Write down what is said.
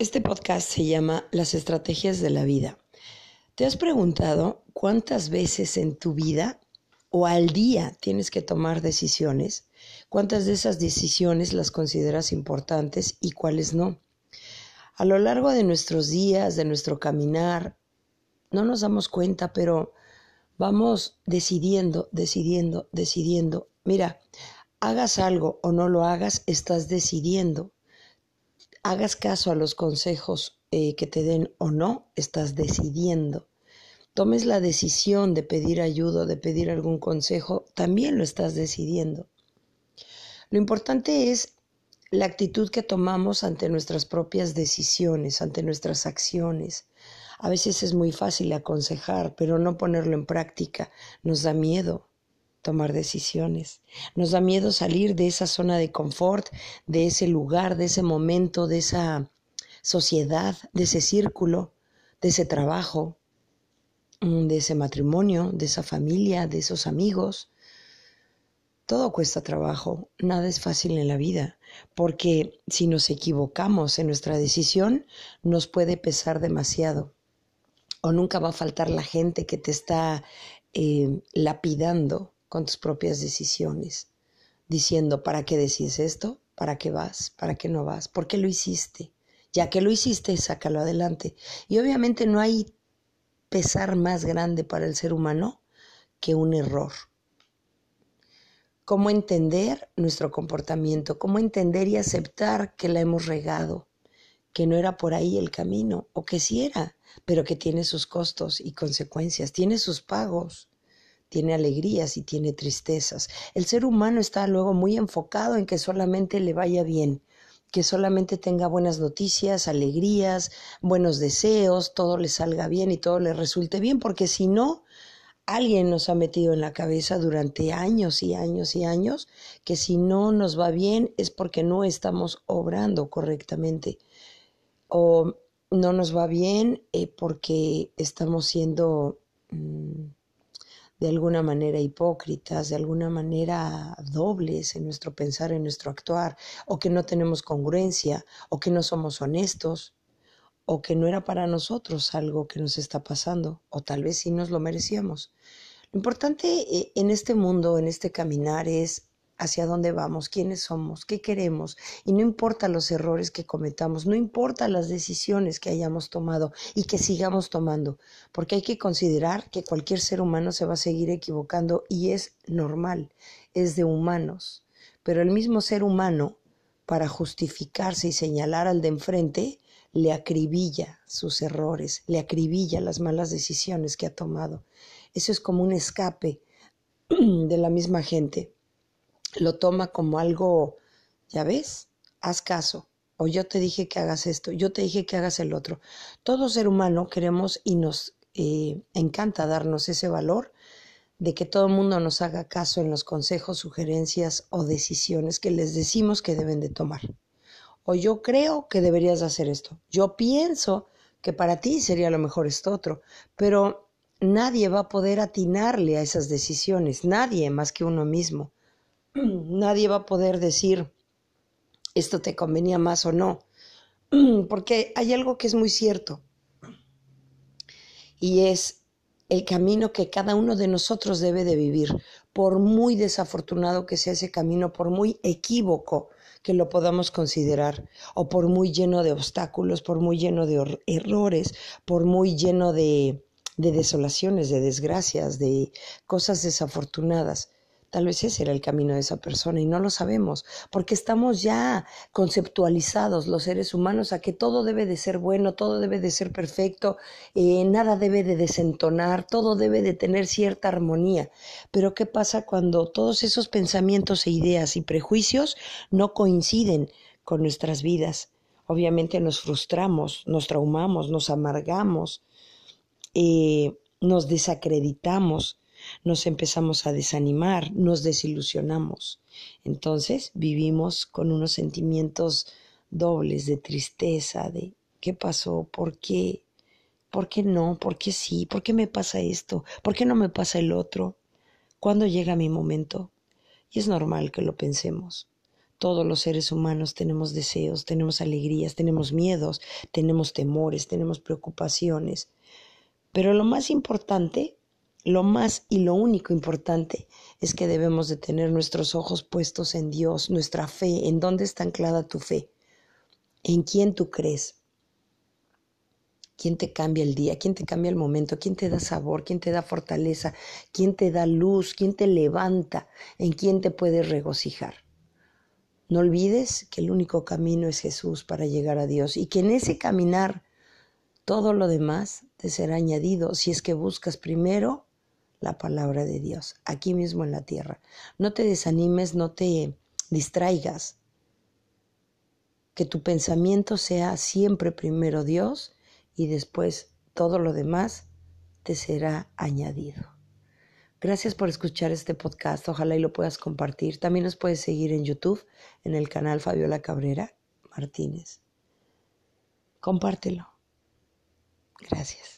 Este podcast se llama Las estrategias de la vida. ¿Te has preguntado cuántas veces en tu vida o al día tienes que tomar decisiones? ¿Cuántas de esas decisiones las consideras importantes y cuáles no? A lo largo de nuestros días, de nuestro caminar, no nos damos cuenta, pero vamos decidiendo, decidiendo, decidiendo. Mira, hagas algo o no lo hagas, estás decidiendo hagas caso a los consejos eh, que te den o no, estás decidiendo. Tomes la decisión de pedir ayuda, de pedir algún consejo, también lo estás decidiendo. Lo importante es la actitud que tomamos ante nuestras propias decisiones, ante nuestras acciones. A veces es muy fácil aconsejar, pero no ponerlo en práctica nos da miedo tomar decisiones. Nos da miedo salir de esa zona de confort, de ese lugar, de ese momento, de esa sociedad, de ese círculo, de ese trabajo, mm, de ese matrimonio, de esa familia, de esos amigos. Todo cuesta trabajo, nada es fácil en la vida, porque si nos equivocamos en nuestra decisión, nos puede pesar demasiado. O nunca va a faltar la gente que te está eh, lapidando con tus propias decisiones, diciendo, ¿para qué decís esto? ¿Para qué vas? ¿Para qué no vas? ¿Por qué lo hiciste? Ya que lo hiciste, sácalo adelante. Y obviamente no hay pesar más grande para el ser humano que un error. Cómo entender nuestro comportamiento, cómo entender y aceptar que la hemos regado, que no era por ahí el camino, o que sí era, pero que tiene sus costos y consecuencias, tiene sus pagos tiene alegrías y tiene tristezas. El ser humano está luego muy enfocado en que solamente le vaya bien, que solamente tenga buenas noticias, alegrías, buenos deseos, todo le salga bien y todo le resulte bien, porque si no, alguien nos ha metido en la cabeza durante años y años y años que si no nos va bien es porque no estamos obrando correctamente o no nos va bien eh, porque estamos siendo... Mm, de alguna manera hipócritas, de alguna manera dobles en nuestro pensar, en nuestro actuar, o que no tenemos congruencia, o que no somos honestos, o que no era para nosotros algo que nos está pasando, o tal vez sí nos lo merecíamos. Lo importante eh, en este mundo, en este caminar, es hacia dónde vamos, quiénes somos, qué queremos. Y no importa los errores que cometamos, no importa las decisiones que hayamos tomado y que sigamos tomando, porque hay que considerar que cualquier ser humano se va a seguir equivocando y es normal, es de humanos. Pero el mismo ser humano, para justificarse y señalar al de enfrente, le acribilla sus errores, le acribilla las malas decisiones que ha tomado. Eso es como un escape de la misma gente lo toma como algo, ya ves, haz caso, o yo te dije que hagas esto, yo te dije que hagas el otro. Todo ser humano queremos y nos eh, encanta darnos ese valor de que todo el mundo nos haga caso en los consejos, sugerencias o decisiones que les decimos que deben de tomar. O yo creo que deberías hacer esto. Yo pienso que para ti sería lo mejor esto otro, pero nadie va a poder atinarle a esas decisiones, nadie más que uno mismo. nadie va a poder decir esto te convenía más o no, porque hay algo que es muy cierto y es el camino que cada uno de nosotros debe de vivir, por muy desafortunado que sea ese camino, por muy equívoco que lo podamos considerar, o por muy lleno de obstáculos, por muy lleno de errores, por muy lleno de, de desolaciones, de desgracias, de cosas desafortunadas. Tal vez ese era el camino de esa persona y no lo sabemos, porque estamos ya conceptualizados los seres humanos a que todo debe de ser bueno, todo debe de ser perfecto, eh, nada debe de desentonar, todo debe de tener cierta armonía. Pero ¿qué pasa cuando todos esos pensamientos e ideas y prejuicios no coinciden con nuestras vidas? Obviamente nos frustramos, nos traumamos, nos amargamos, eh, nos desacreditamos nos empezamos a desanimar, nos desilusionamos. Entonces vivimos con unos sentimientos dobles de tristeza, de qué pasó, por qué, por qué no, por qué sí, por qué me pasa esto, por qué no me pasa el otro, cuándo llega mi momento. Y es normal que lo pensemos. Todos los seres humanos tenemos deseos, tenemos alegrías, tenemos miedos, tenemos temores, tenemos preocupaciones. Pero lo más importante, lo más y lo único importante es que debemos de tener nuestros ojos puestos en Dios, nuestra fe, en dónde está anclada tu fe, en quién tú crees, quién te cambia el día, quién te cambia el momento, quién te da sabor, quién te da fortaleza, quién te da luz, quién te levanta, en quién te puedes regocijar. No olvides que el único camino es Jesús para llegar a Dios y que en ese caminar todo lo demás te será añadido si es que buscas primero la palabra de Dios, aquí mismo en la tierra. No te desanimes, no te distraigas. Que tu pensamiento sea siempre primero Dios y después todo lo demás te será añadido. Gracias por escuchar este podcast. Ojalá y lo puedas compartir. También nos puedes seguir en YouTube, en el canal Fabiola Cabrera Martínez. Compártelo. Gracias.